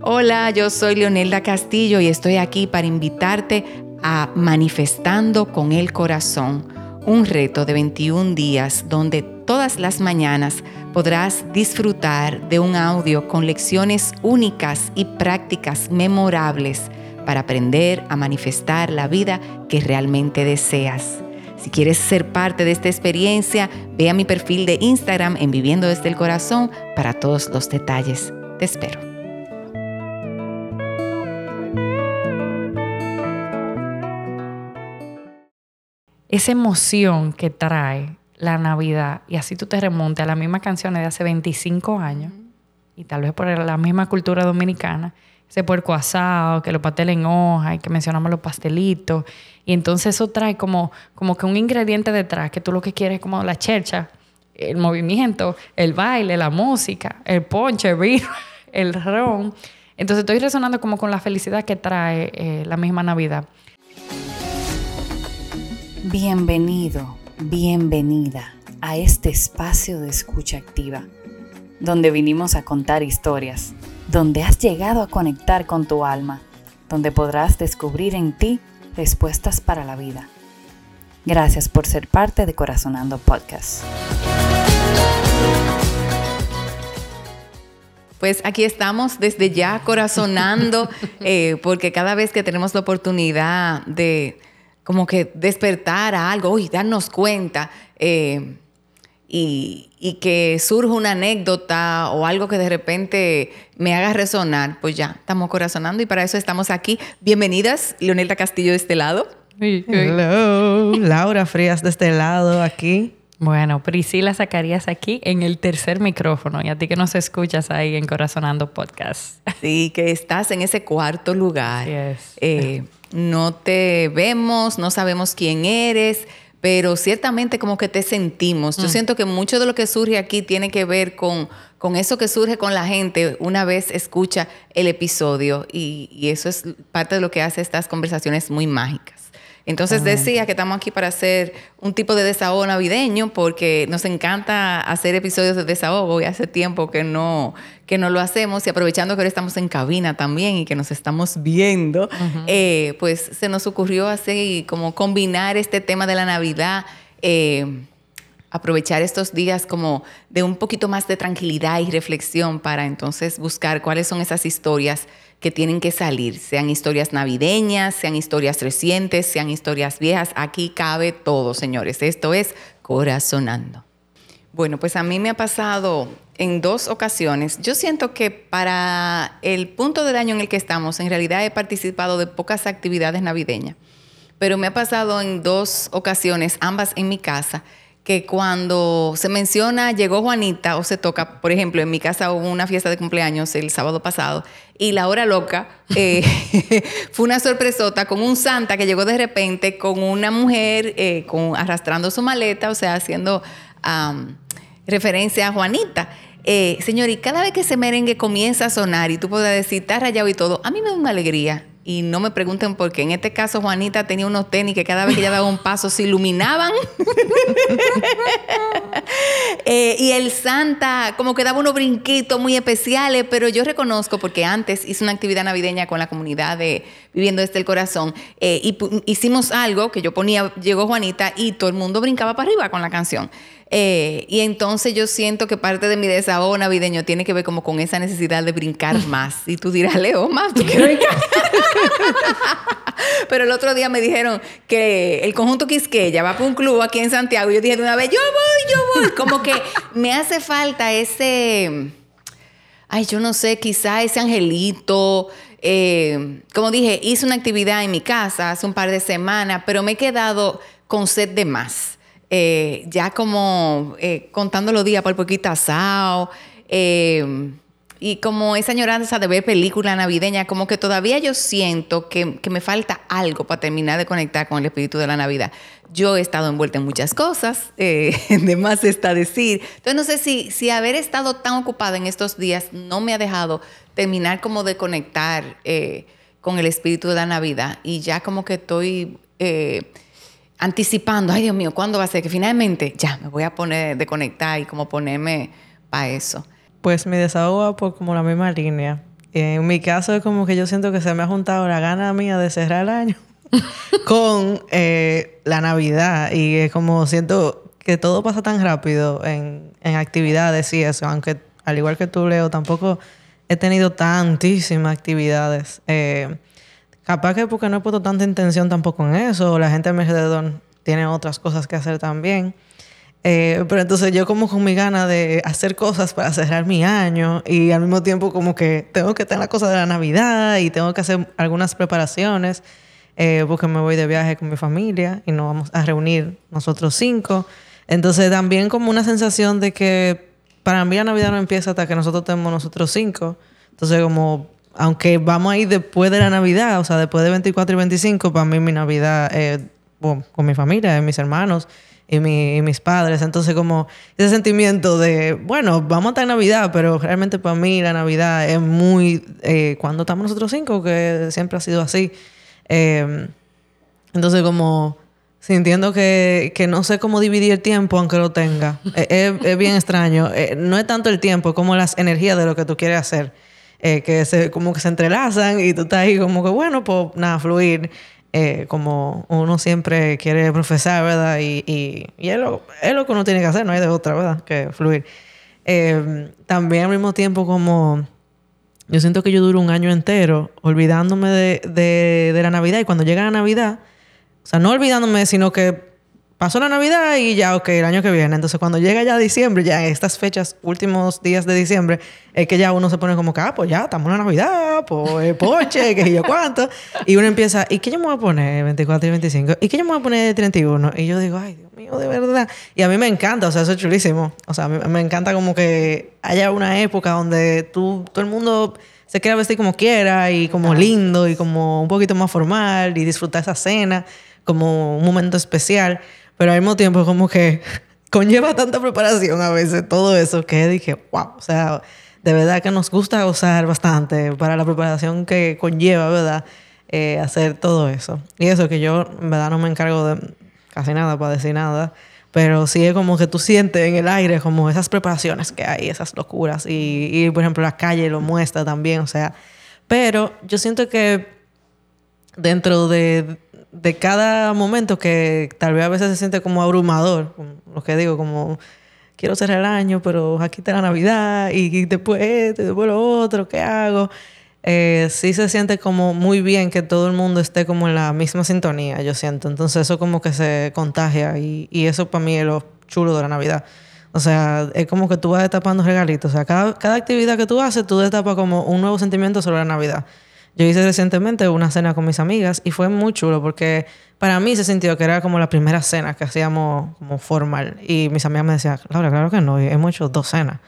Hola, yo soy Leonelda Castillo y estoy aquí para invitarte a Manifestando con el Corazón, un reto de 21 días donde todas las mañanas podrás disfrutar de un audio con lecciones únicas y prácticas memorables para aprender a manifestar la vida que realmente deseas. Si quieres ser parte de esta experiencia, ve a mi perfil de Instagram en Viviendo desde el Corazón para todos los detalles. Te espero. Esa emoción que trae la Navidad, y así tú te remontes a las mismas canciones de hace 25 años, y tal vez por la misma cultura dominicana, ese puerco asado, que lo pasteles en hoja y que mencionamos los pastelitos. Y entonces eso trae como, como que un ingrediente detrás, que tú lo que quieres es como la chercha, el movimiento, el baile, la música, el ponche, el el ron. Entonces estoy resonando como con la felicidad que trae eh, la misma Navidad. Bienvenido, bienvenida a este espacio de escucha activa, donde vinimos a contar historias donde has llegado a conectar con tu alma, donde podrás descubrir en ti respuestas para la vida. Gracias por ser parte de Corazonando Podcast. Pues aquí estamos desde ya corazonando, eh, porque cada vez que tenemos la oportunidad de como que despertar a algo y darnos cuenta, eh, y, que surja una anécdota o algo que de repente me haga resonar, pues ya, estamos corazonando y para eso estamos aquí. Bienvenidas, Leonelda Castillo de este lado. Hello, Laura Frías de este lado aquí. Bueno, Priscila Zacarías aquí en el tercer micrófono y a ti que nos escuchas ahí en Corazonando Podcast. Sí, que estás en ese cuarto lugar. Eh, no te vemos, no sabemos quién eres, pero ciertamente como que te sentimos. Yo mm. siento que mucho de lo que surge aquí tiene que ver con, con eso que surge con la gente una vez escucha el episodio y, y eso es parte de lo que hace estas conversaciones muy mágicas. Entonces decía que estamos aquí para hacer un tipo de desahogo navideño porque nos encanta hacer episodios de desahogo y hace tiempo que no, que no lo hacemos y aprovechando que ahora estamos en cabina también y que nos estamos viendo, eh, pues se nos ocurrió así como combinar este tema de la Navidad. Eh, aprovechar estos días como de un poquito más de tranquilidad y reflexión para entonces buscar cuáles son esas historias que tienen que salir, sean historias navideñas, sean historias recientes, sean historias viejas. Aquí cabe todo, señores. Esto es Corazonando. Bueno, pues a mí me ha pasado en dos ocasiones. Yo siento que para el punto del año en el que estamos, en realidad he participado de pocas actividades navideñas, pero me ha pasado en dos ocasiones, ambas en mi casa, que cuando se menciona llegó Juanita o se toca, por ejemplo, en mi casa hubo una fiesta de cumpleaños el sábado pasado y la hora loca eh, fue una sorpresota con un santa que llegó de repente con una mujer eh, con, arrastrando su maleta, o sea, haciendo referencia a Juanita. Eh, señor, y cada vez que ese merengue comienza a sonar y tú puedes decir, está rayado y todo, a mí me da una alegría y no me pregunten por qué. En este caso, Juanita tenía unos tenis que cada vez que ella daba un paso se iluminaban. Eh, y el Santa, como que daba unos brinquitos muy especiales, pero yo reconozco, porque antes hice una actividad navideña con la comunidad de Viviendo desde el Corazón, eh, y hicimos algo que yo ponía, llegó Juanita y todo el mundo brincaba para arriba con la canción. Eh, y entonces yo siento que parte de mi desahogo navideño tiene que ver como con esa necesidad de brincar más. Y tú dirás, Leo, más, tú quieres brincar. Pero el otro día me dijeron que el conjunto Quisqueya va para un club aquí en Santiago. Y yo dije de una vez, yo voy, yo voy. Como que me hace falta ese, ay, yo no sé, quizá ese angelito. Eh, como dije, hice una actividad en mi casa hace un par de semanas, pero me he quedado con sed de más. Eh, ya como eh, contando los días por poquito asado, eh, y como esa añoranza de ver película navideña, como que todavía yo siento que, me falta algo para terminar de conectar con el espíritu de la Navidad. Yo he estado envuelta en muchas cosas, de más está decir. Entonces no sé si, si haber estado tan ocupada en estos días no me ha dejado terminar como de conectar con el espíritu de la Navidad y ya como que estoy anticipando, ay Dios mío, ¿cuándo va a ser? Que finalmente ya me voy a poner de conectar y como ponerme para eso. Pues mi desahogo por como la misma línea. En mi caso es como que yo siento que se me ha juntado la gana mía de cerrar el año con eh, la Navidad y es como siento que todo pasa tan rápido en, en actividades y eso, aunque al igual que tú, Leo, tampoco he tenido tantísimas actividades. Eh, capaz que porque no he puesto tanta intención tampoco en eso, la gente a mi alrededor tiene otras cosas que hacer también. Eh, pero entonces yo como con mi gana de hacer cosas para cerrar mi año y al mismo tiempo como que tengo que tener la cosa de la Navidad y tengo que hacer algunas preparaciones eh, porque me voy de viaje con mi familia y nos vamos a reunir nosotros cinco. Entonces también como una sensación de que para mí la Navidad no empieza hasta que nosotros tenemos nosotros cinco. Entonces, como, aunque vamos a ir después de la Navidad, o sea, después de 24 y 25, para mí mi Navidad es con mi familia, mis hermanos y, mis padres. Entonces, como ese sentimiento de, bueno, vamos a estar en Navidad, pero realmente para mí la Navidad es muy, eh, cuando estamos nosotros cinco, que siempre ha sido así. Eh, entonces, como sintiendo que, que, no sé cómo dividir el tiempo aunque lo tenga. es, bien extraño. Eh, no es tanto el tiempo, como las energías de lo que tú quieres hacer. Eh, que se, como que se entrelazan y tú estás ahí como que, bueno, pues nada, fluir. Eh, como uno siempre quiere profesar, ¿verdad? Y, y, y es, lo, es, lo, que uno tiene que hacer, no hay de otra, ¿verdad? Que fluir. también al mismo tiempo como... Yo siento que yo duro un año entero olvidándome de, de, de la Navidad y cuando llega la Navidad o sea, no olvidándome, sino que pasó la Navidad y ya, ok, el año que viene. Entonces, cuando llega ya diciembre, ya estas fechas, últimos días de diciembre, es que ya uno se pone como que, ah, pues ya, estamos en la Navidad, pues eh, poche, que yo cuánto. Y uno empieza, ¿y qué yo me voy a poner 24 y 25? ¿Y qué yo me voy a poner 31? Y yo digo, ay, Dios mío, de verdad. Y a mí me encanta, o sea, eso es chulísimo. O sea, me encanta como que haya una época donde tú, todo el mundo se quiera vestir como quiera y como lindo y como un poquito más formal y disfrutar esa cena como un momento especial, pero al mismo tiempo como que conlleva tanta preparación a veces todo eso que dije, wow, o sea, de verdad que nos gusta gozar bastante para la preparación que conlleva, ¿verdad? Eh, hacer todo eso. Y eso que yo, en verdad, no me encargo de casi nada para decir nada, pero sí es como que tú sientes en el aire como esas preparaciones que hay, esas locuras. Y, y por ejemplo, la calle lo muestra también, o sea, pero yo siento que dentro de, de cada momento que tal vez a veces se siente como abrumador, lo que digo, como quiero cerrar el año, pero aquí está la Navidad y después esto y después lo otro, ¿qué hago? Eh, sí se siente como muy bien que todo el mundo esté como en la misma sintonía, yo siento. Entonces eso como que se contagia y, y eso para mí es lo chulo de la Navidad. O sea, es como que tú vas destapando regalitos. O sea, cada, cada actividad que tú haces, tú destapas como un nuevo sentimiento sobre la Navidad. Yo hice recientemente una cena con mis amigas y fue muy chulo porque para mí se sintió que era como la primera cena que hacíamos como formal. Y mis amigas me decían, Laura, claro que no, hemos hecho dos cenas.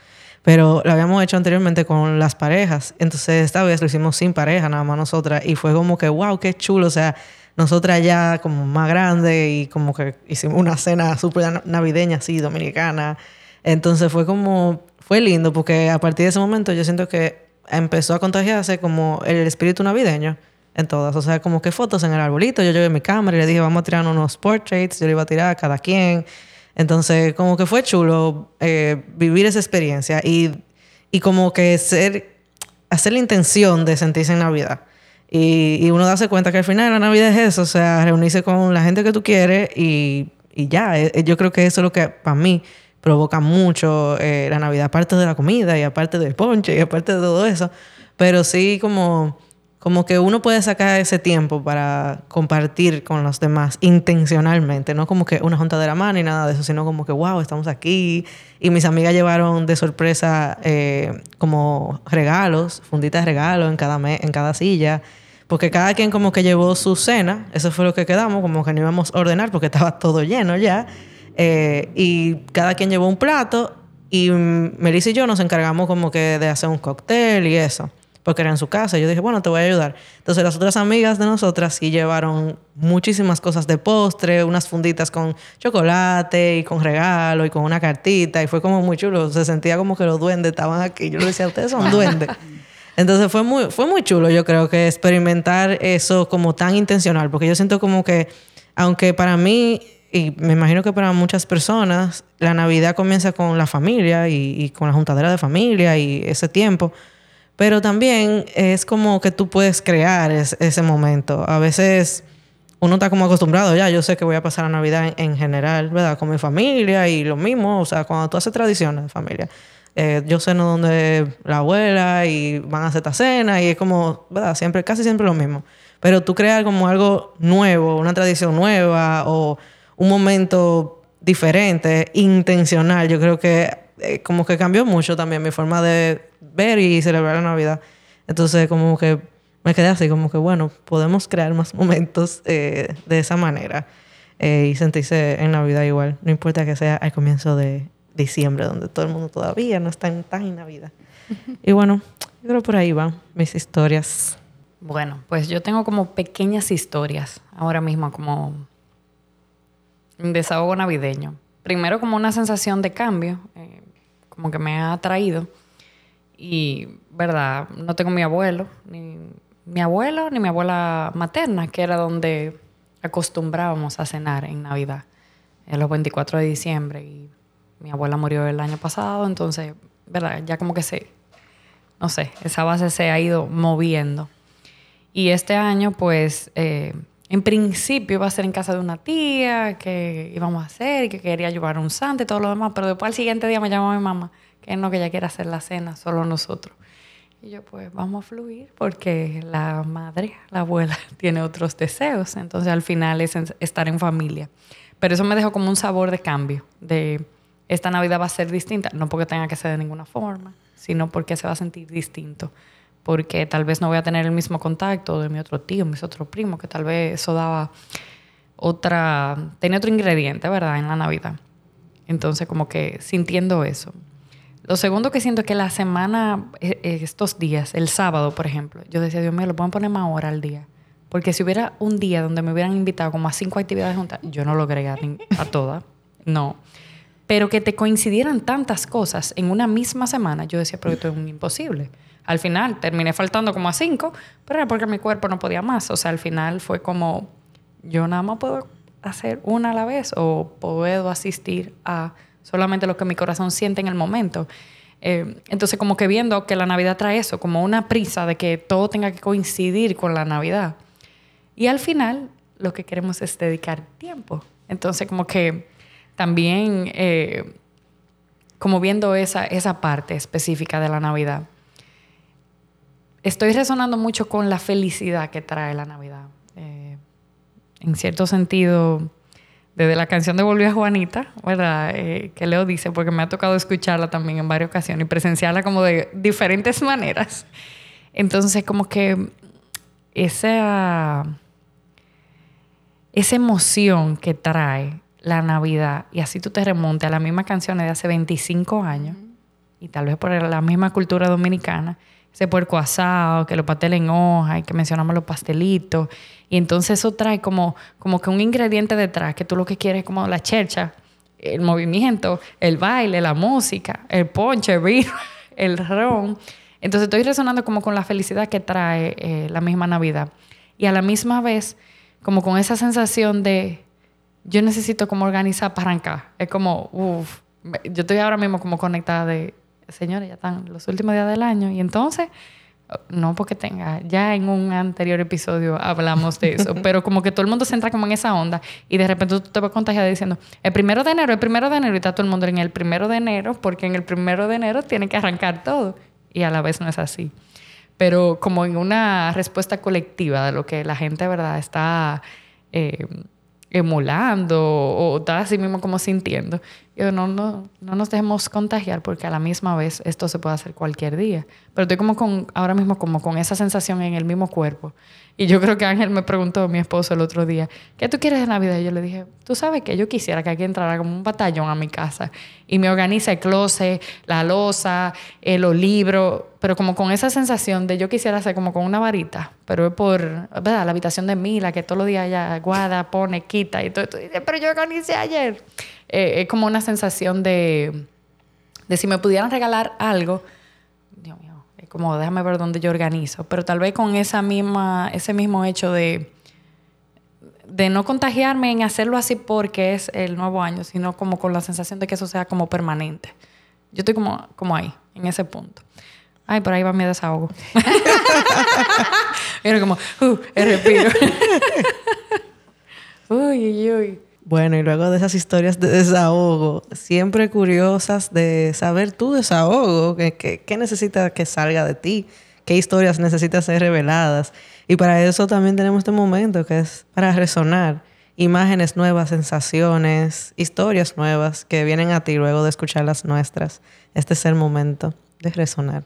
Pero lo habíamos hecho anteriormente con las parejas. Entonces esta vez lo hicimos sin pareja, nada más nosotras. Y fue como que, wow, qué chulo. O sea, nosotras ya como más grande y como que hicimos una cena súper navideña así, dominicana. Entonces fue como, fue lindo porque a partir de ese momento yo siento que empezó a contagiarse como el espíritu navideño en todas. O sea, como que fotos en el arbolito. Yo llevé mi cámara y le dije, vamos a tirar unos portraits. Yo le iba a tirar a cada quien. Entonces, como que fue chulo eh, vivir esa experiencia y, y, como que ser, hacer la intención de sentirse en Navidad. Y, y, uno darse cuenta que al final la Navidad es eso, o sea, reunirse con la gente que tú quieres y, y ya. Eh, yo creo que eso es lo que para mí provoca mucho eh, la Navidad, aparte de la comida y aparte del ponche y aparte de todo eso. Pero sí como, como que uno puede sacar ese tiempo para compartir con los demás intencionalmente, no como que una junta de la mano y nada de eso, sino como que, wow, estamos aquí. Y mis amigas llevaron de sorpresa eh, como regalos, funditas de regalos en cada, en cada silla. Porque cada quien como que llevó su cena, eso fue lo que quedamos, como que no íbamos a ordenar porque estaba todo lleno ya. Eh, y cada quien llevó un plato y Melissa y yo nos encargamos como que de hacer un cóctel y eso, porque era en su casa. Yo dije, bueno, te voy a ayudar. Entonces las otras amigas de nosotras sí llevaron muchísimas cosas de postre, unas funditas con chocolate y con regalo y con una cartita y fue como muy chulo. Se sentía como que los duendes estaban aquí. Yo le decía, ustedes son duendes. Entonces fue muy, fue muy chulo, yo creo que experimentar eso como tan intencional, porque yo siento como que Aunque para mí, y me imagino que para muchas personas, la Navidad comienza con la familia y, con la juntadera de familia y ese tiempo. Pero también es como que tú puedes crear ese momento. A veces uno está como acostumbrado ya, yo sé que voy a pasar la Navidad en, general, ¿verdad? Con mi familia y lo mismo, o sea, cuando tú haces tradiciones de familia. Eh, yo sé ¿no? dónde la abuela y van a hacer esta cena y es como, ¿verdad? Siempre, casi siempre lo mismo. Pero tú creas como algo nuevo, una tradición nueva o un momento diferente, intencional. Yo creo que eh, como que cambió mucho también mi forma de ver y celebrar la Navidad. Entonces como que me quedé así, como que bueno, podemos crear más momentos eh, de esa manera y sentirse en Navidad igual. No importa que sea al comienzo de diciembre, donde todo el mundo todavía no está en, tan en Navidad. y bueno, yo creo por ahí van mis historias. Bueno, pues yo tengo como pequeñas historias ahora mismo, como desahogo navideño. Primero como una sensación de cambio, eh, como que me ha traído. Y, ¿verdad? No tengo mi abuelo, ni mi abuelo, ni mi abuela materna, que era donde acostumbrábamos a cenar en Navidad, en los 24 de diciembre. Y mi abuela murió el año pasado, entonces, ¿verdad? Ya como que se, no sé, esa base se ha ido moviendo. Y este año, pues, eh, en principio iba a ser en casa de una tía, que íbamos a hacer, que quería llevar un santo y todo lo demás, pero después al siguiente día me llamó mi mamá, que no, que ella quiere hacer la cena, solo nosotros. Y yo, pues vamos a fluir, porque la madre, la abuela, tiene otros deseos, entonces al final es estar en familia. Pero eso me dejó como un sabor de cambio, de esta Navidad va a ser distinta, no porque tenga que ser de ninguna forma, sino porque se va a sentir distinto. Porque tal vez no voy a tener el mismo contacto de mi otro tío, mis otros primos, que tal vez eso daba otra, tenía otro ingrediente, ¿verdad? En la Navidad. Entonces, como que sintiendo eso. Lo segundo que siento es que la semana, e, e, estos días, el sábado, por ejemplo, yo decía, Dios mío, lo pueden poner más hora al día. Porque si hubiera un día donde me hubieran invitado como a cinco actividades juntas, yo no lo agregaría a todas. No. Pero que te coincidieran tantas cosas en una misma semana, yo decía, pero esto es un imposible. Al final terminé faltando como a cinco, pero era porque mi cuerpo no podía más. O sea, al final fue como, yo nada más puedo hacer una a la vez o puedo asistir a solamente lo que mi corazón siente en el momento. Eh, entonces, como que viendo que la Navidad trae eso, como una prisa de que todo tenga que coincidir con la Navidad. Y al final, lo que queremos es dedicar tiempo. Entonces, como que también eh, como viendo esa, esa parte específica de la Navidad, estoy resonando mucho con la felicidad que trae la Navidad. Eh, en cierto sentido, desde la canción de Volvió a Juanita, ¿verdad? Eh, que Leo dice, porque me ha tocado escucharla también en varias ocasiones y presenciarla como de diferentes maneras. Entonces, como que esa, esa emoción que trae la Navidad y así tú te remontes a las mismas canciones de hace 25 años y tal vez por la misma cultura dominicana, ese puerco asado, que lo pasteles en hoja y que mencionamos los pastelitos y entonces eso trae como, como que un ingrediente detrás que tú lo que quieres es como la chercha, el movimiento, el baile, la música, el ponche, el el ron. Entonces estoy resonando como con la felicidad que trae eh, la misma Navidad y a la misma vez como con esa sensación de yo necesito como organizar para arrancar. Es como, uff, yo estoy ahora mismo como conectada de, señores, ya están los últimos días del año y entonces, no porque tenga, ya en un anterior episodio hablamos de eso, pero como que todo el mundo se entra como en esa onda y de repente tú te vas contagiar diciendo, el primero de enero, el primero de enero y está todo el mundo en el primero de enero porque en el primero de enero tiene que arrancar todo y a la vez no es así. Pero como en una respuesta colectiva de lo que la gente, ¿verdad?, está... Eh, emulando o, está así mismo como sintiendo. Yo, no, no, no nos dejemos contagiar porque a la misma vez esto se puede hacer cualquier día. Pero estoy como con, ahora mismo como con esa sensación en el mismo cuerpo. Y yo creo que Ángel me preguntó, mi esposo, el otro día, ¿qué tú quieres de Navidad? Y yo le dije, tú sabes que yo quisiera que aquí entrara como un batallón a mi casa y me organice el closet, la losa, eh, los libros, pero como con esa sensación de yo quisiera hacer como con una varita, pero es por, ¿verdad? La habitación de Mila, que todos los días ella guarda, pone, quita y todo. Y pero yo organicé ayer. Eh, es como una sensación de, de si me pudieran regalar algo, Dios mío como déjame ver dónde yo organizo, pero tal vez con esa misma, ese mismo hecho de, de no contagiarme en hacerlo así porque es el nuevo año, sino como con la sensación de que eso sea como permanente. Yo estoy como, como ahí, en ese punto. Ay, por ahí va mi desahogo. Era como, uh, el respiro. uy, uy, uy. Bueno, y luego de esas historias de desahogo, siempre curiosas de saber tu desahogo, qué, qué necesitas que salga de ti, qué historias necesitas ser reveladas. Y para eso también tenemos este momento que es para resonar imágenes nuevas, sensaciones, historias nuevas que vienen a ti luego de escuchar las nuestras. Este es el momento de resonar.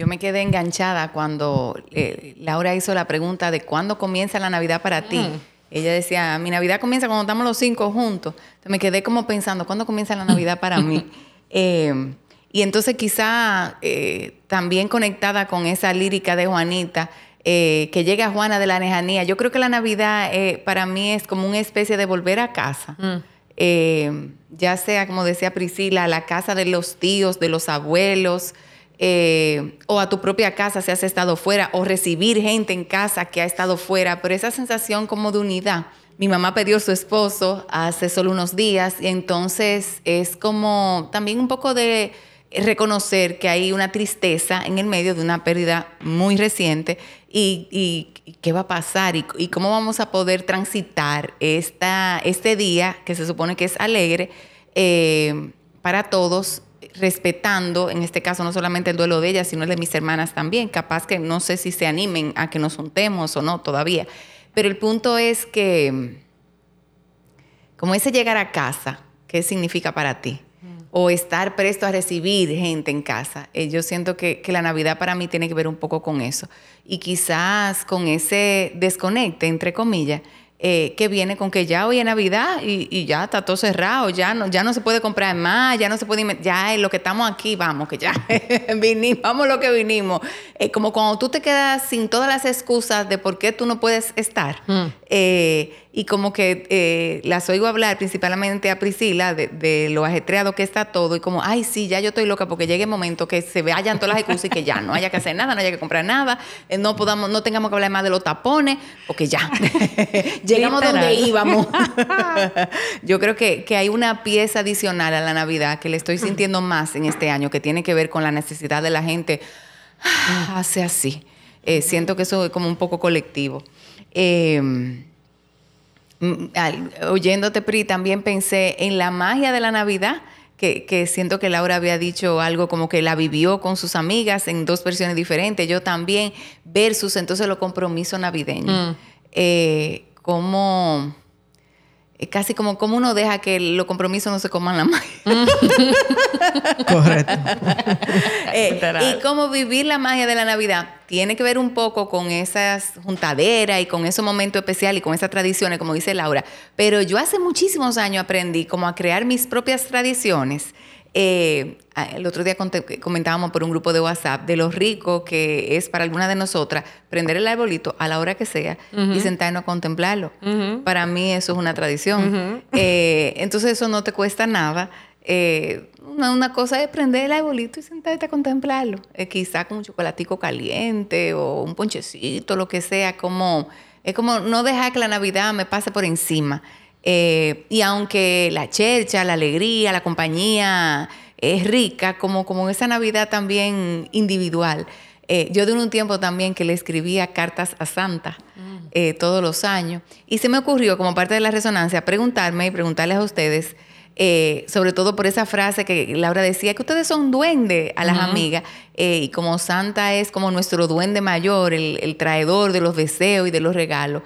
Yo me quedé enganchada cuando eh, Laura hizo la pregunta de cuándo comienza la Navidad para ti. Mm. Ella decía, mi Navidad comienza cuando estamos los cinco juntos. Entonces me quedé como pensando, ¿cuándo comienza la Navidad para mí? Eh, y entonces quizá eh, también conectada con esa lírica de Juanita, que llega Juana de la lejanía. Yo creo que la Navidad para mí es como una especie de volver a casa. Mm. ya sea, como decía Priscila, la casa de los tíos, de los abuelos, eh, o a tu propia casa si has estado fuera, o recibir gente en casa que ha estado fuera, pero esa sensación como de unidad. Mi mamá perdió a su esposo hace solo unos días y entonces es como también un poco de reconocer que hay una tristeza en el medio de una pérdida muy reciente y, qué va a pasar y, cómo vamos a poder transitar esta, este día que se supone que es alegre eh, para todos respetando, en este caso, no solamente el duelo de ella, sino el de mis hermanas también. Capaz que no sé si se animen a que nos juntemos o no todavía. Pero el punto es que, como ese llegar a casa, ¿qué significa para ti? O estar presto a recibir gente en casa. Eh, yo siento que, que la Navidad para mí tiene que ver un poco con eso. Y quizás con ese desconecte, entre comillas, eh, que viene con que ya hoy es Navidad y, ya está todo cerrado, ya no, ya no se puede comprar más, ya no se puede, ya lo que estamos aquí, vamos, que ya vinimos, vamos lo que vinimos. Eh, como cuando tú te quedas sin todas las excusas de por qué tú no puedes estar. Mm. Eh, y como que eh, las oigo hablar principalmente a Priscila de, lo ajetreado que está todo y como, ay, sí, ya yo estoy loca porque llegue el momento que se vayan todas las excusas y que ya no haya que hacer nada, no haya que comprar nada, eh, no podamos, no tengamos que hablar más de los tapones, porque ya llegamos donde íbamos. yo creo que, que hay una pieza adicional a la Navidad que le estoy sintiendo más en este año, que tiene que ver con la necesidad de la gente, hace así. Siento que eso es como un poco colectivo. Eh, oyéndote, Pri, también pensé en la magia de la Navidad. Que, siento que Laura había dicho algo como que la vivió con sus amigas en dos versiones diferentes, yo también, versus entonces los compromisos navideños. Mm. Eh, como casi como, como uno deja que los compromisos no se coman la magia. Correcto. Eh, y cómo vivir la magia de la Navidad tiene que ver un poco con esas juntaderas y con ese momento especial y con esas tradiciones, como dice Laura. Pero yo hace muchísimos años aprendí como a crear mis propias tradiciones eh, el otro día comentábamos por un grupo de WhatsApp de lo rico que es para alguna de nosotras prender el arbolito a la hora que sea y sentarnos a contemplarlo. Para mí eso es una tradición. Eh, entonces eso no te cuesta nada. Eh, una, cosa es prender el arbolito y sentarte a contemplarlo. quizá con un chocolatico caliente o un ponchecito, lo que sea. Como, es como no dejar que la Navidad me pase por encima. Eh, y aunque la chercha, la alegría, la compañía es rica, como, como esa Navidad también individual. Eh, yo de un tiempo también que le escribía cartas a Santa mm. eh, todos los años. Y se me ocurrió, como parte de la resonancia, preguntarme y preguntarles a ustedes, sobre todo por esa frase que Laura decía, que ustedes son duende a las amigas, y como Santa es como nuestro duende mayor, el, el, traidor de los deseos y de los regalos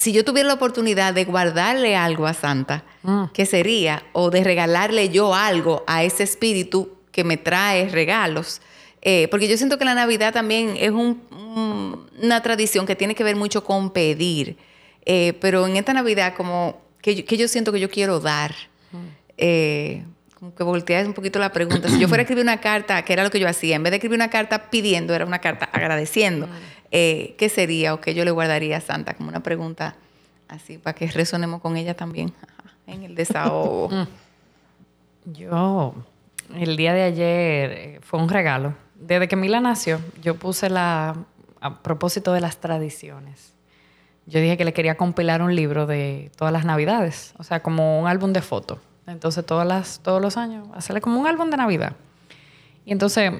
si yo tuviera la oportunidad de guardarle algo a Santa, mm. ¿qué sería? O de regalarle yo algo a ese espíritu que me trae regalos. Eh, porque yo siento que la Navidad también es una tradición que tiene que ver mucho con pedir. Eh, pero en esta Navidad, como que yo, siento que yo quiero dar. Mm. Eh, como que volteas un poquito la pregunta. Si yo fuera a escribir una carta, que era lo que yo hacía, en vez de escribir una carta pidiendo, era una carta agradeciendo. Eh, ¿qué sería o qué yo le guardaría a Santa? Como una pregunta así, para que resonemos con ella también en el desahogo. yo, el día de ayer eh, fue un regalo desde que Mila nació, yo puse la, a propósito de las tradiciones, yo dije que le quería compilar un libro de todas las navidades, o sea, como un álbum de fotos. Entonces, todas las, todos los años, hacerle como un álbum de Navidad. Y entonces,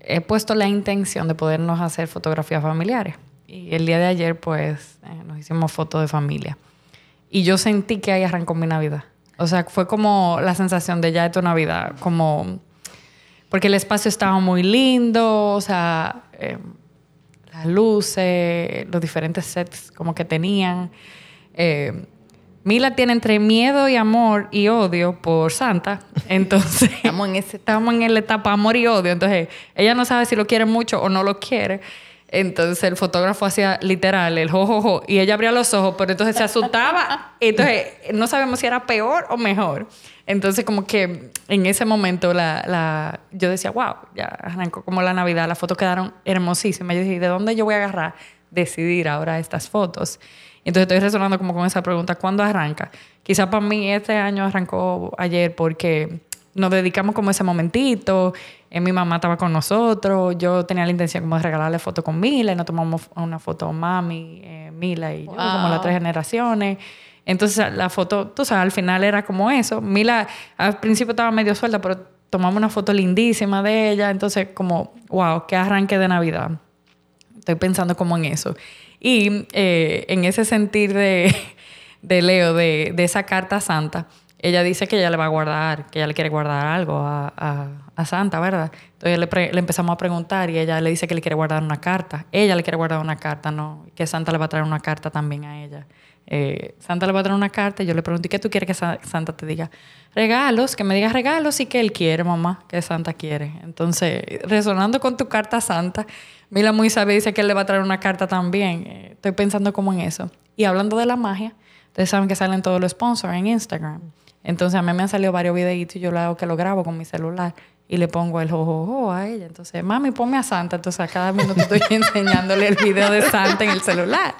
he puesto la intención de podernos hacer fotografías familiares. Y el día de ayer, pues, eh, nos hicimos fotos de familia. Y yo sentí que ahí arrancó mi Navidad. O sea, fue como la sensación de ya de tu Navidad, como... Porque el espacio estaba muy lindo, o sea, eh, las luces, los diferentes sets como que tenían. Eh, Mila tiene entre miedo y amor y odio por Santa. Entonces, estamos en, ese, estamos en la etapa amor y odio. Entonces, ella no sabe si lo quiere mucho o no lo quiere. Entonces el fotógrafo hacía literal el jojojo y ella abría los ojos, pero entonces se asustaba. entonces no sabemos si era peor o mejor. Entonces como que en ese momento la, la, yo decía, wow, ya arrancó como la Navidad, las fotos quedaron hermosísimas. Yo dije, ¿de dónde yo voy a agarrar? Decidir ahora estas fotos. Entonces estoy resonando como con esa pregunta, ¿cuándo arranca? Quizá para mí este año arrancó ayer porque nos dedicamos como ese momentito, eh, mi mamá estaba con nosotros, yo tenía la intención como de regalarle foto con Mila y nos tomamos una foto mami, eh, Mila y yo, como las tres generaciones. Entonces la foto, tú sabes, al final era como eso. Mila al principio estaba medio suelta, pero tomamos una foto lindísima de ella, entonces como, wow, qué arranque de Navidad. Estoy pensando como en eso. Y eh, en ese sentir de, Leo, de, esa carta santa, ella dice que ella le va a guardar, que ella le quiere guardar algo a, Santa, ¿verdad? Entonces le, empezamos a preguntar y ella le dice que le quiere guardar una carta. Ella le quiere guardar una carta, no, que Santa le va a traer una carta también a ella. Eh, Santa le va a traer una carta y yo le pregunto, ¿y qué tú quieres que Santa te diga? Regalos, que me diga regalos y que él quiere, mamá, que Santa quiere. Entonces, resonando con tu carta Santa, Mila muy sabe dice que él le va a traer una carta también. Eh, estoy pensando como en eso. Y hablando de la magia, ustedes saben que salen todos los sponsors en Instagram. Entonces a mí me han salido varios videitos y yo lo hago que lo grabo con mi celular y le pongo el jojojo a ella. Entonces, mami, ponme a Santa. Entonces a cada minuto estoy enseñándole el video de Santa en el celular.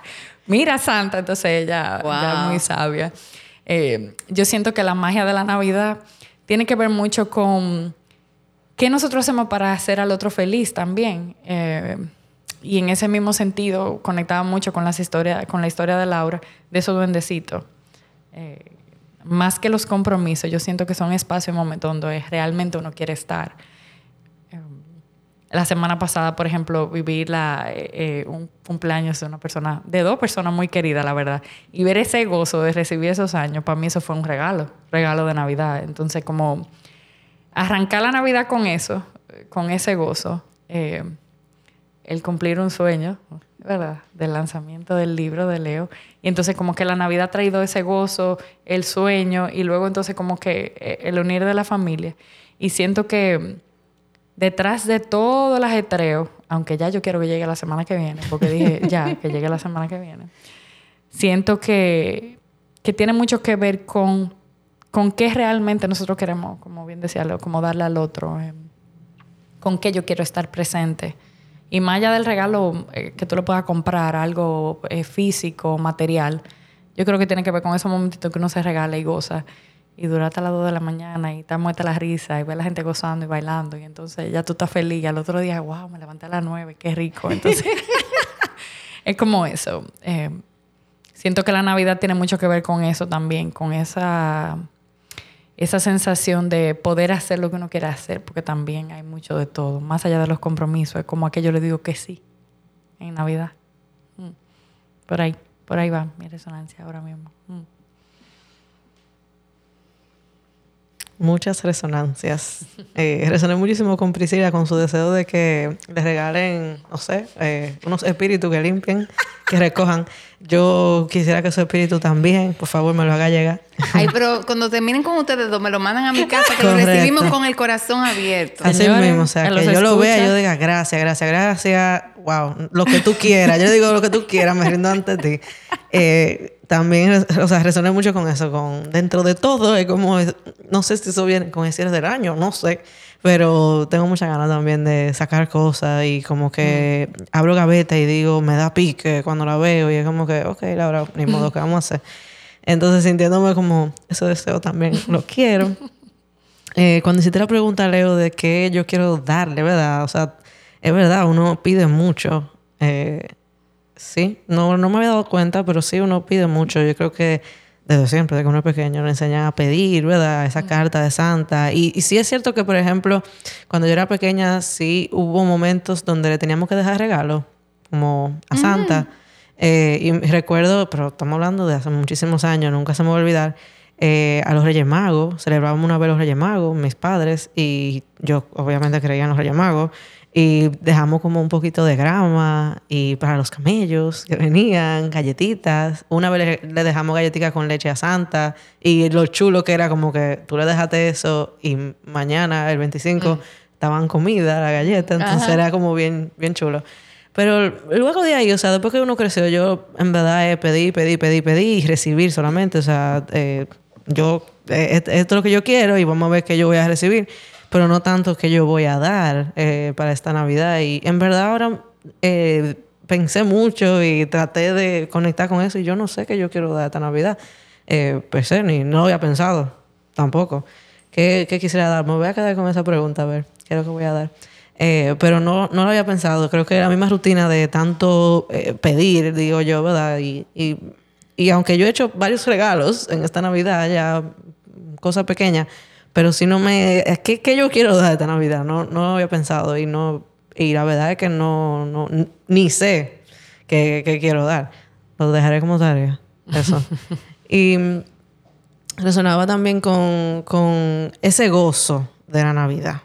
Mira Santa. Entonces ella ya muy sabia. Eh, yo siento que la magia de la Navidad tiene que ver mucho con qué nosotros hacemos para hacer al otro feliz también. Eh, y en ese mismo sentido conectaba mucho con, las historias, con la historia de Laura, de esos duendecitos. Eh, más que los compromisos, yo siento que son espacios y momentos donde realmente uno quiere estar. La semana pasada, por ejemplo, la, eh, eh, un cumpleaños de una persona, de dos personas muy queridas, la verdad, y ver ese gozo de recibir esos años, para mí eso fue un regalo, regalo de Navidad. Entonces, como arrancar la Navidad con eso, con ese gozo, eh, el cumplir un sueño, ¿verdad? Del lanzamiento del libro de Leo. Y entonces como que la Navidad ha traído ese gozo, el sueño y luego entonces como que el unir de la familia. Y siento que detrás de todo el ajetreo, aunque ya yo quiero que llegue la semana que viene, porque dije ya, que llegue la semana que viene, siento que, que tiene mucho que ver con, con qué realmente nosotros queremos, como bien decía como darle al otro, eh, con qué yo quiero estar presente y más allá del regalo eh, que tú le puedas comprar, algo eh, físico, material, yo creo que tiene que ver con ese momentito que uno se regala y goza. Y dura hasta las 2 de la mañana y está muerta la risa y ve a la gente gozando y bailando. Y entonces ya tú estás feliz. Y al otro día, wow, me levanté a las 9, qué rico. Entonces, es como eso. Eh, siento que la Navidad tiene mucho que ver con eso también, con esa esa sensación de poder hacer lo que uno quiere hacer, porque también hay mucho de todo, más allá de los compromisos, es como aquello le digo que sí en Navidad. Mm. Por ahí, por ahí va mi resonancia ahora mismo. Mm. Muchas resonancias. Eh, resoné muchísimo con Priscila con su deseo de que le regalen, no sé, eh, unos espíritus que limpien, que recojan. Yo quisiera que su espíritu también, por favor, me lo haga llegar. Ay, pero cuando terminen con ustedes dos, me lo mandan a mi casa, que lo recibimos con el corazón abierto. Así mismo, o sea, que yo lo vea y yo diga gracias, gracias, gracias, wow, lo que tú quieras. Yo digo lo que tú quieras, me rindo ante ti. Eh, también, o sea, resoné mucho con eso, con dentro de todo, es como, no sé si eso viene con el cierre del año, no sé, pero tengo mucha ganas también de sacar cosas y como que mm. abro gaveta y digo, me da pique cuando la veo y es como que, ok, Laura, ni modo, ¿qué vamos a hacer? Entonces, sintiéndome como ese deseo también lo quiero. Eh, cuando hiciste la pregunta, Leo, de qué yo quiero darle, ¿verdad? O sea, es verdad, uno pide mucho. Eh, sí, no, no me había dado cuenta, pero sí uno pide mucho. Yo creo que desde siempre, desde que uno es pequeño, le enseñan a pedir, ¿verdad? Esa carta de Santa. Y, y, sí es cierto que, por ejemplo, cuando yo era pequeña, sí hubo momentos donde le teníamos que dejar regalos, como a Santa. Eh, y recuerdo, pero estamos hablando de hace muchísimos años, nunca se me va a olvidar, eh, a los Reyes Magos, celebrábamos una vez los Reyes Magos, mis padres, y yo obviamente creía en los Reyes Magos. Y dejamos como un poquito de grama y para los camellos que venían, galletitas. Una vez le, dejamos galletitas con leche a Santa y lo chulo que era como que tú le dejaste eso y mañana, el 25, mm. estaban comida, la galleta. Entonces era como bien, bien chulo. Pero luego de ahí, o sea, después que uno creció, yo en verdad pedí, pedí, pedí, pedí y recibir solamente. O sea, eh, yo, eh, esto es lo que yo quiero y vamos a ver qué yo voy a recibir pero no tanto que yo voy a dar eh, para esta Navidad. Y en verdad ahora eh, pensé mucho y traté de conectar con eso y yo no sé qué yo quiero dar esta Navidad. Eh, pensé, ni no lo había pensado tampoco. ¿Qué, ¿Qué, quisiera dar? Me voy a quedar con esa pregunta, a ver, ¿qué es lo que voy a dar? Eh, pero no, no lo había pensado. Creo que la misma rutina de tanto pedir, digo yo, ¿verdad? Y, y, y aunque yo he hecho varios regalos en esta Navidad, ya cosas pequeñas, pero si no me... ¿Qué, qué yo quiero dar esta Navidad? No, no lo había pensado y no... Y la verdad es que no... no ni sé qué, qué quiero dar. Lo dejaré como tarea. Eso. y resonaba también con, con ese gozo de la Navidad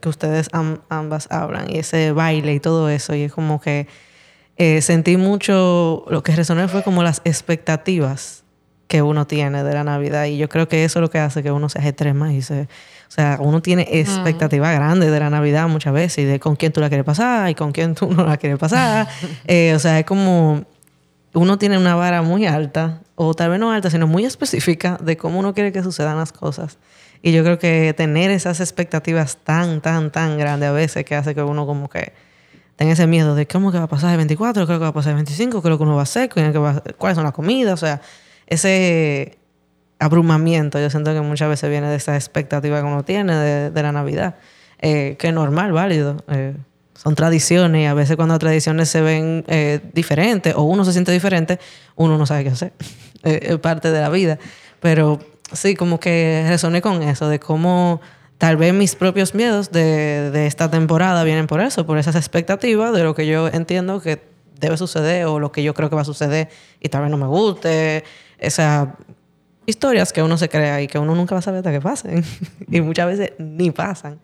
que ustedes ambas hablan y ese baile y todo eso y es como que eh, sentí mucho lo que resonó fue como las expectativas que uno tiene de la Navidad. Y yo creo que eso es lo que hace que uno se ajetre más y se... O sea, uno tiene expectativas grandes de la Navidad muchas veces y de con quién tú la quieres pasar y con quién tú no la quieres pasar. Eh, o sea, es como... Uno tiene una vara muy alta, o tal vez no alta, sino muy específica de cómo uno quiere que sucedan las cosas. Y yo creo que tener esas expectativas tan, tan, tan grandes a veces que hace que uno como que tenga ese miedo de cómo que va a pasar el 24, qué es lo que va a pasar el 25, qué es lo que uno va a hacer, cuáles son las comidas, o sea, ese abrumamiento, yo siento que muchas veces viene de esa expectativa que uno tiene de, la Navidad, eh, que es normal, válido. Eh, son tradiciones y a veces cuando las tradiciones se ven eh, diferentes o uno se siente diferente, uno no sabe qué hacer. es parte de la vida. Pero sí, como que resoné con eso, de cómo tal vez mis propios miedos de, de esta temporada vienen por eso, por esas expectativas de lo que yo entiendo que debe suceder o lo que yo creo que va a suceder y tal vez no me guste esas historias que uno se crea y que uno nunca va a saber hasta que pasen. y muchas veces ni pasan.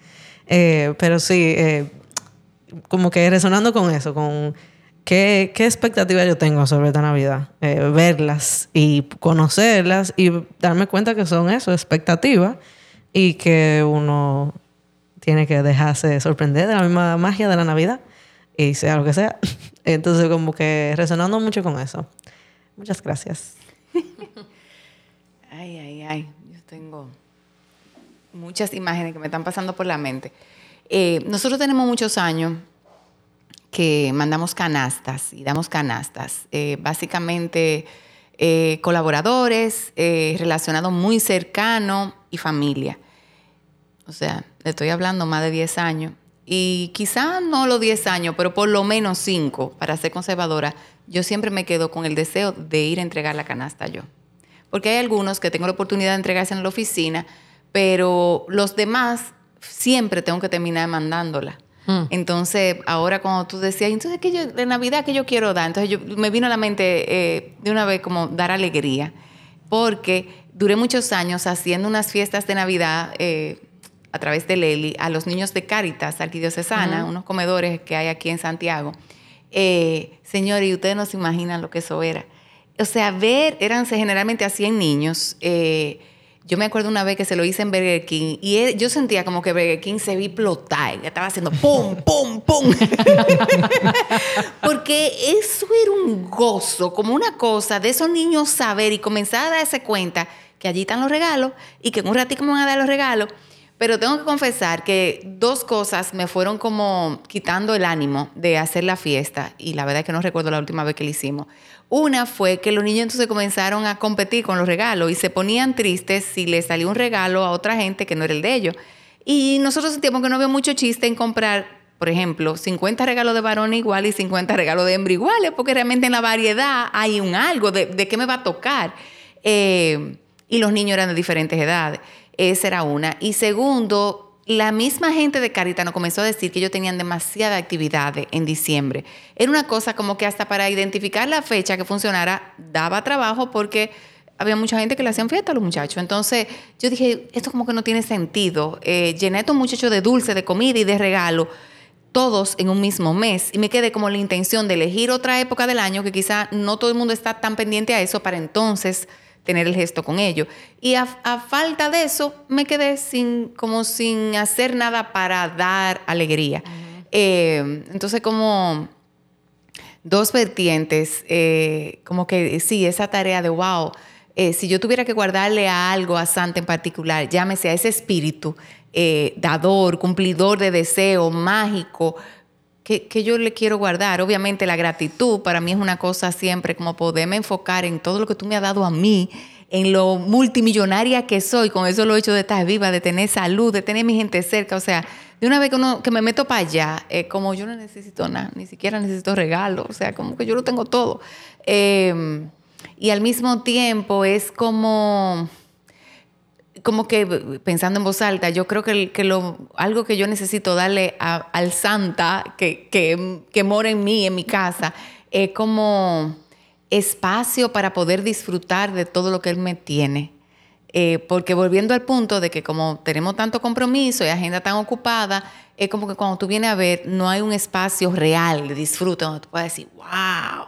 Eh, pero sí, eh, como que resonando con eso, con qué, qué expectativa yo tengo sobre esta Navidad. Eh, verlas y conocerlas y darme cuenta que son eso, expectativas, y que uno tiene que dejarse sorprender de la misma magia de la Navidad y sea lo que sea. Entonces, como que resonando mucho con eso. Muchas gracias. ay, ay, ay. Yo tengo muchas imágenes que me están pasando por la mente. Eh, nosotros tenemos muchos años que mandamos canastas y damos canastas. Eh, básicamente eh, colaboradores, relacionados muy cercano y familia. O sea, le estoy hablando más de 10 años. Y quizá no los 10 años, pero por lo menos 5, para ser conservadora, yo siempre me quedo con el deseo de ir a entregar la canasta yo. Porque hay algunos que tengo la oportunidad de entregarse en la oficina, pero los demás siempre tengo que terminar mandándola. Hmm. Entonces, ahora cuando tú decías, entonces, ¿qué yo, de Navidad que yo quiero dar? Entonces, yo, me vino a la mente eh, de una vez como dar alegría, porque duré muchos años haciendo unas fiestas de Navidad eh, a través de Leli a los niños de Cáritas Arquidiocesana, unos comedores que hay aquí en Santiago. Eh, señores, y ustedes no se imaginan lo que eso era. O sea, ver, eran generalmente a 100 niños. Eh, yo me acuerdo una vez que se lo hice en Burger King y yo sentía como que Burger King se vi explotar, que estaba haciendo pum, pum, pum. Porque eso era un gozo, como una cosa de esos niños saber y comenzar a darse cuenta que allí están los regalos y que en un ratito me van a dar los regalos pero tengo que confesar que dos cosas me fueron como quitando el ánimo de hacer la fiesta y la verdad es que no recuerdo la última vez que la hicimos. Una fue que los niños entonces comenzaron a competir con los regalos y se ponían tristes si les salía un regalo a otra gente que no era el de ellos. Y nosotros sentíamos que no había mucho chiste en comprar por ejemplo, 50 regalos de varón igual y 50 regalos de hembra iguales, porque realmente en la variedad hay un algo de, de qué me va a tocar. Eh, y los niños eran de diferentes edades. Esa era una. Y segundo, la misma gente de Caritano comenzó a decir que ellos tenían demasiada actividad en diciembre. Era una cosa como que hasta para identificar la fecha que funcionara daba trabajo porque había mucha gente que le hacían fiesta a los muchachos. Entonces yo dije, esto como que no tiene sentido. Eh, llené a estos muchachos de dulce, de comida y de regalo, todos en un mismo mes. Y me quedé como la intención de elegir otra época del año que quizá no todo el mundo está tan pendiente a eso para entonces tener el gesto con ellos. Y a, falta de eso, me quedé sin, como sin hacer nada para dar alegría. Eh, entonces, como dos vertientes, eh, como que sí, esa tarea de wow, eh, si yo tuviera que guardarle a algo a Santa en particular, llámese a ese espíritu dador, cumplidor de deseo, mágico, que, que, yo le quiero guardar. Obviamente la gratitud para mí es una cosa siempre como poderme enfocar en todo lo que tú me has dado a mí, en lo multimillonaria que soy, con eso lo he hecho de estar viva, de tener salud, de tener mi gente cerca. O sea, de una vez que, uno, que me meto para allá, como yo no necesito nada, ni siquiera necesito regalos, o sea, como que yo lo tengo todo. Em, y al mismo tiempo es como como que pensando en voz alta, yo creo que, que lo, algo que yo necesito darle al Santa que, que, mora en mí, en mi casa, es como espacio para poder disfrutar de todo lo que Él me tiene. Eh, porque volviendo al punto de que como tenemos tanto compromiso y agenda tan ocupada, es como que cuando tú vienes a ver, no hay un espacio real de disfrute donde tú puedes decir, wow,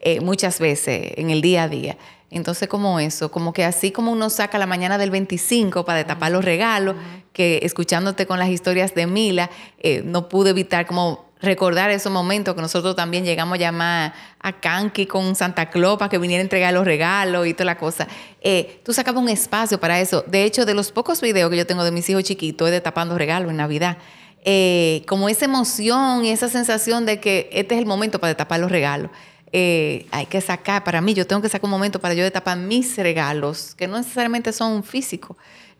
eh, muchas veces en el día a día. Entonces, como eso, como que así como uno saca la mañana del 25 para tapar los regalos, que escuchándote con las historias de Mila, eh, no pude evitar como recordar esos momentos que nosotros también llegamos a llamar a Kanki con Santa Claus para que viniera a entregar los regalos y toda la cosa. Eh, tú sacabas un espacio para eso. De hecho, de los pocos videos que yo tengo de mis hijos chiquitos es de tapando regalos en Navidad. Eh, como esa emoción y esa sensación de que este es el momento para tapar los regalos. Eh, hay que sacar, para mí, yo tengo que sacar un momento para yo destapar mis regalos, que no necesariamente son físicos.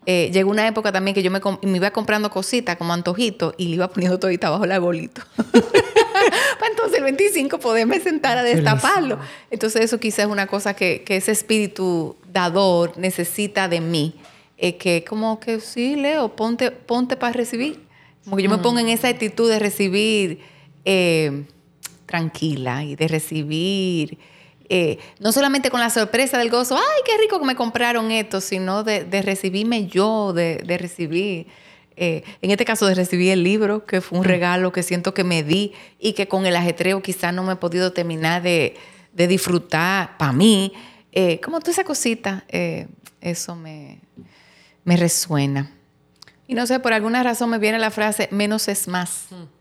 Eh, llegó una época también que yo me, iba comprando cositas como antojitos y le iba poniendo todita bajo el arbolito. para entonces el 25 poderme sentar a destaparlo. Entonces eso quizás es una cosa que, ese espíritu dador necesita de mí. Eh, que como que sí, Leo, ponte, ponte para recibir. Como que yo me mm. pongo en esa actitud de recibir tranquila y de recibir, eh, no solamente con la sorpresa del gozo, ay, qué rico que me compraron esto, sino de, recibirme yo, de, recibir, eh, en este caso de recibir el libro, que fue un regalo que siento que me di y que con el ajetreo quizás no me he podido terminar de, disfrutar para mí. Eh, como toda esa cosita, eso me, me resuena. Y no sé, por alguna razón me viene la frase, menos es más. Mm.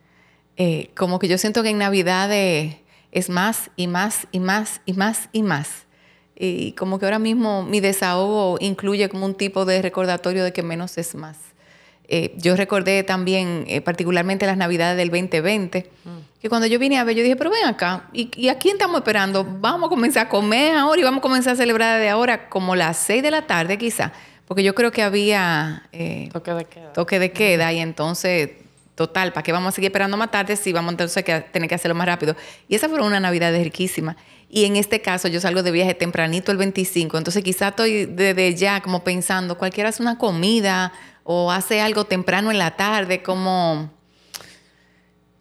Eh, como que yo siento que en Navidad eh, es más y más y más y más y más. Y como que ahora mismo mi desahogo incluye como un tipo de recordatorio de que menos es más. Eh, yo recordé también particularmente las Navidades del 2020, que cuando yo vine a ver, yo dije, pero ven acá, ¿y, ¿y, a quién estamos esperando? Vamos a comenzar a comer ahora y vamos a comenzar a celebrar de ahora como las 6 de la tarde quizá, porque yo creo que había toque de queda. Toque de queda y entonces total, ¿para qué vamos a seguir esperando más tarde si vamos entonces a tener que hacerlo más rápido? Y esa fue una Navidad riquísima. Y en este caso yo salgo de viaje tempranito el 25, entonces quizá estoy desde ya como pensando, cualquiera hace una comida o hace algo temprano en la tarde, como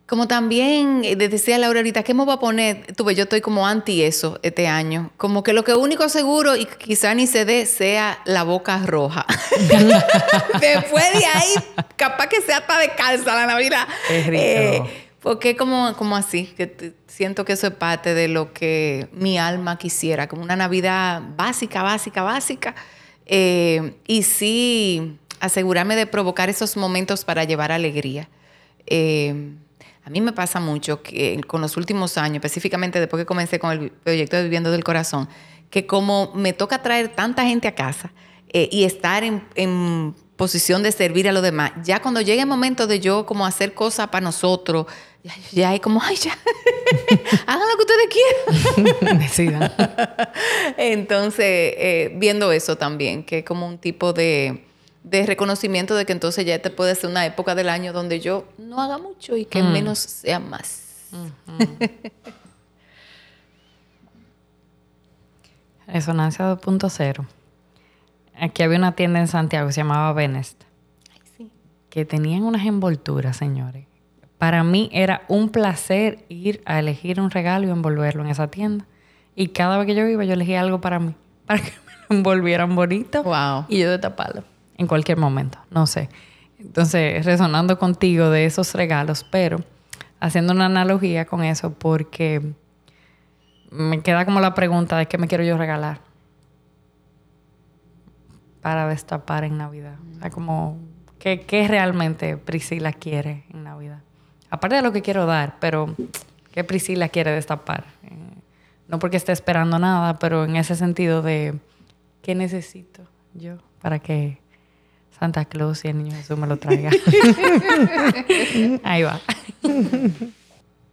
como también eh, decía Laura ahorita, ¿qué me voy a poner? Tuve, yo estoy como anti eso este año. Como que lo que único seguro y quizá ni se dé sea la boca roja. Después de ahí, capaz que sea hasta de calza la Navidad. Es rico. Eh, porque como, como así, que siento que eso es parte de lo que mi alma quisiera, como una Navidad básica, básica, básica. Eh, y sí, asegurarme de provocar esos momentos para llevar alegría. Eh, a mí me pasa mucho que con los últimos años, específicamente después que comencé con el proyecto de Viviendo del Corazón, que como me toca traer tanta gente a casa eh, y estar en, posición de servir a los demás, ya cuando llegue el momento de yo como hacer cosas para nosotros, ya, hay como, ay, ya, hagan lo que ustedes quieran. Decidan. Entonces, eh, viendo eso también, que es como un tipo de de reconocimiento de que entonces ya te puede ser una época del año donde yo no haga mucho y que mm. menos sea más. Resonancia 2.0. Aquí había una tienda en Santiago que se llamaba Benest. Que tenían unas envolturas, señores. Para mí era un placer ir a elegir un regalo y envolverlo en esa tienda. Y cada vez que yo iba, yo elegía algo para mí. Para que me lo envolvieran bonito. Wow. Y yo de taparlo. En cualquier momento. No sé. Entonces, resonando contigo de esos regalos, pero haciendo una analogía con eso, porque me queda como la pregunta de qué me quiero yo regalar para destapar en Navidad. O sea, como, ¿qué, ¿qué, realmente Priscila quiere en Navidad? Aparte de lo que quiero dar, pero ¿qué Priscila quiere destapar? Eh, no porque esté esperando nada, pero en ese sentido de ¿qué necesito yo para que Santa Claus y el Niño Jesús me lo traiga? Ahí va.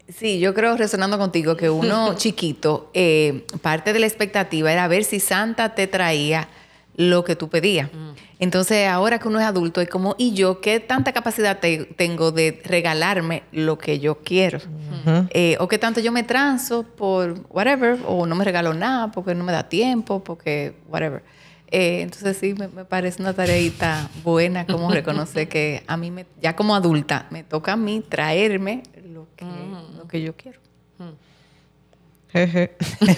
Sí, yo creo, resonando contigo, que uno chiquito, eh, parte de la expectativa era ver si Santa te traía lo que tú pedías. Mm. Entonces, ahora que uno es adulto, es como, ¿y yo qué tanta capacidad tengo de regalarme lo que yo quiero? Eh, o qué tanto yo me transo por whatever, o no me regalo nada porque no me da tiempo, porque whatever. Eh, entonces sí, me, parece una tareita buena como reconocer que a mí, me, ya como adulta, me toca a mí traerme lo que, mm. lo que yo quiero. Jeje.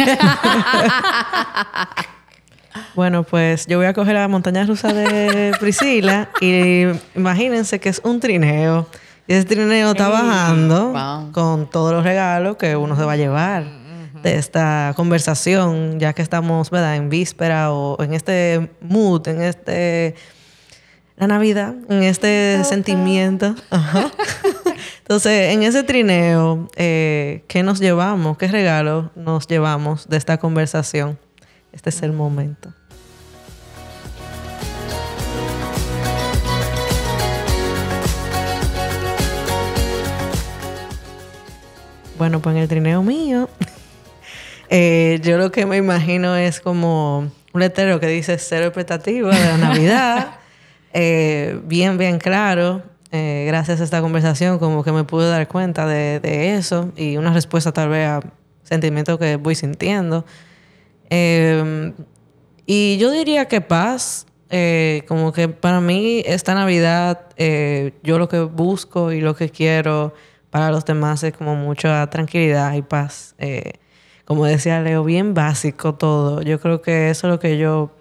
Bueno, pues yo voy a coger la montaña rusa de Priscila y imagínense que es un trineo. Y ese trineo está bajando con todos los regalos que uno se va a llevar de esta conversación, ya que estamos, ¿verdad?, en víspera o en este mood, en este la Navidad, en este sentimiento. Entonces, en ese trineo, eh, ¿qué nos llevamos? ¿Qué regalo nos llevamos de esta conversación? Este es el momento. Bueno, pues en el trineo mío, eh, yo lo que me imagino es como un letrero que dice cero expectativa de la Navidad. Eh, bien, bien claro. Eh, gracias a esta conversación, como que me pude dar cuenta de, de, eso y una respuesta tal vez a sentimientos que voy sintiendo. Em, y yo diría que paz, eh, como que para mí esta Navidad, eh, yo lo que busco y lo que quiero para los demás es como mucha tranquilidad y paz. Eh, como decía Leo, bien básico todo. Yo creo que eso es lo que yo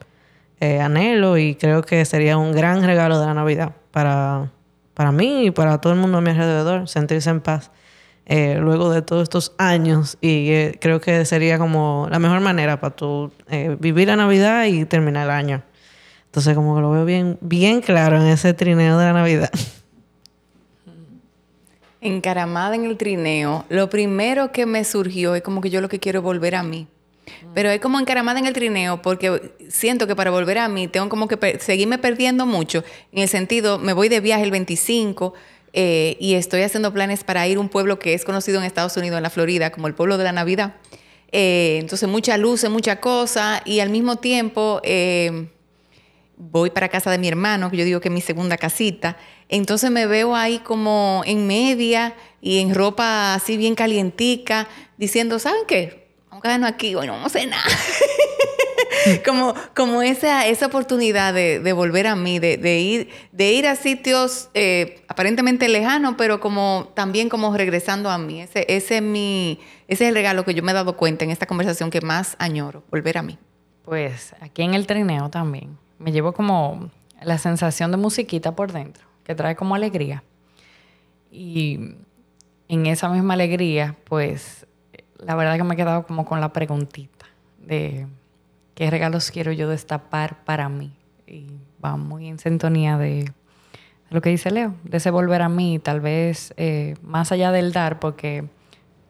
anhelo y creo que sería un gran regalo de la Navidad para, para mí y para todo el mundo a mi alrededor, sentirse en paz. Eh, luego de todos estos años y eh, creo que sería como la mejor manera para tú eh, vivir la Navidad y terminar el año. Entonces como que lo veo bien, bien claro en ese trineo de la Navidad. Encaramada en el trineo, lo primero que me surgió es como que yo lo que quiero es volver a mí. Pero es como encaramada en el trineo porque siento que para volver a mí tengo como que seguirme perdiendo mucho. En el sentido, me voy de viaje el 25, eh, y estoy haciendo planes para ir a un pueblo que es conocido en Estados Unidos, en la Florida, como el pueblo de la Navidad. Eh, entonces, mucha luz, mucha cosa, y al mismo tiempo eh, voy para casa de mi hermano, que yo digo que es mi segunda casita. Entonces me veo ahí como en media y en ropa así bien calientica, diciendo, ¿saben qué? Vamos a quedarnos aquí, bueno, no vamos a nada. como, como esa, esa oportunidad de, volver a mí, de, ir, de ir a sitios eh, aparentemente lejanos, pero como también como regresando a mí. Ese, ese, es mi, ese es el regalo que yo me he dado cuenta en esta conversación que más añoro, volver a mí. Pues aquí en el trineo también me llevo como la sensación de musiquita por dentro, que trae como alegría. Y en esa misma alegría, pues la verdad que me he quedado como con la preguntita de qué regalos quiero yo destapar para mí. Y va muy en sintonía de, lo que dice Leo, de ese volver a mí, tal vez eh, más allá del dar, porque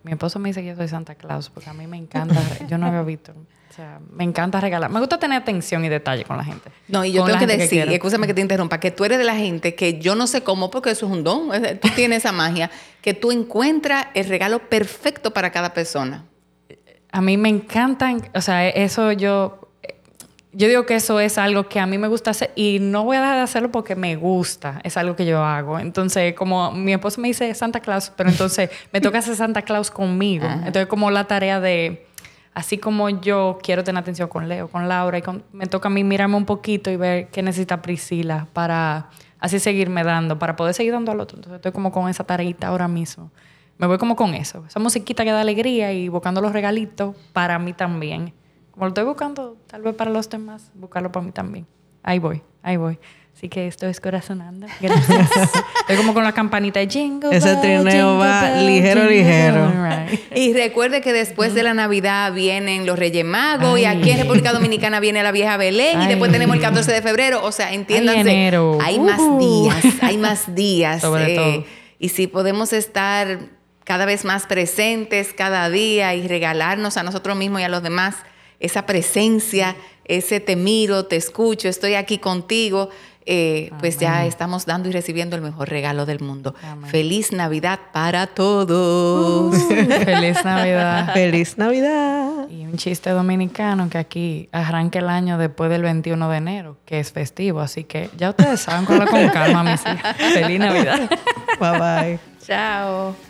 mi esposo me dice que yo soy Santa Claus, porque a mí me encanta, yo no había visto. O sea, me encanta regalar. Me gusta tener atención y detalle con la gente. No, y yo tengo que decir, que escúchame que te interrumpa, que tú eres de la gente que yo no sé cómo, porque eso es un don. Tú tienes esa magia, que tú encuentras el regalo perfecto para cada persona a mí me encantan, o sea, eso yo, yo digo que eso es algo que a mí me gusta hacer y no voy a dejar de hacerlo porque me gusta, es algo que yo hago. Entonces, como mi esposo me dice Santa Claus, pero entonces me toca hacer Santa Claus conmigo. Entonces, como la tarea de, así como yo quiero tener atención con Leo, con Laura, y me toca a mí mirarme un poquito y ver qué necesita Priscila para así seguirme dando, para poder seguir dando al otro. Entonces, estoy como con esa tareita ahora mismo. Me voy como con eso, esa musiquita que da alegría y buscando los regalitos para mí también como lo estoy buscando, tal vez para los demás, buscarlo para mí también. Ahí voy, ahí voy. Así que esto es corazonando. Gracias. estoy como con la campanita de jingle. Ese trineo va ligero, ligero. Y recuerde que después de la Navidad vienen los Reyes Magos y aquí en República Dominicana viene la vieja Belén y después tenemos el 14 de febrero. O sea, entiéndanse. Hay más días, hay más días. Sobre eh, todo. Y si podemos estar cada vez más presentes cada día y regalarnos a nosotros mismos y a los demás esa presencia, ese te miro, te escucho, estoy aquí contigo, eh, pues ya estamos dando y recibiendo el mejor regalo del mundo. Feliz Navidad para todos. Uh, feliz Navidad. Feliz Navidad. Y un chiste dominicano que aquí arranca el año después del 21 de enero, que es festivo, así que ya ustedes saben, con calma, mis hijas. Feliz Navidad. Bye bye. Chao.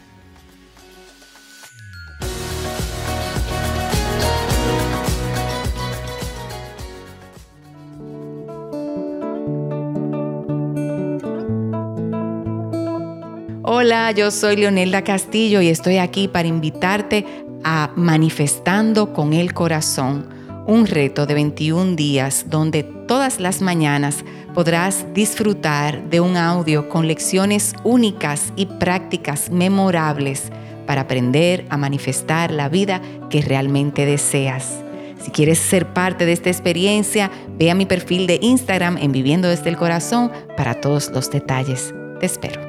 Hola, yo soy Leonelda Castillo y estoy aquí para invitarte a Manifestando con el Corazón, un reto de 21 días donde todas las mañanas podrás disfrutar de un audio con lecciones únicas y prácticas memorables para aprender a manifestar la vida que realmente deseas. Si quieres ser parte de esta experiencia, ve a mi perfil de Instagram en Viviendo desde el Corazón para todos los detalles. Te espero.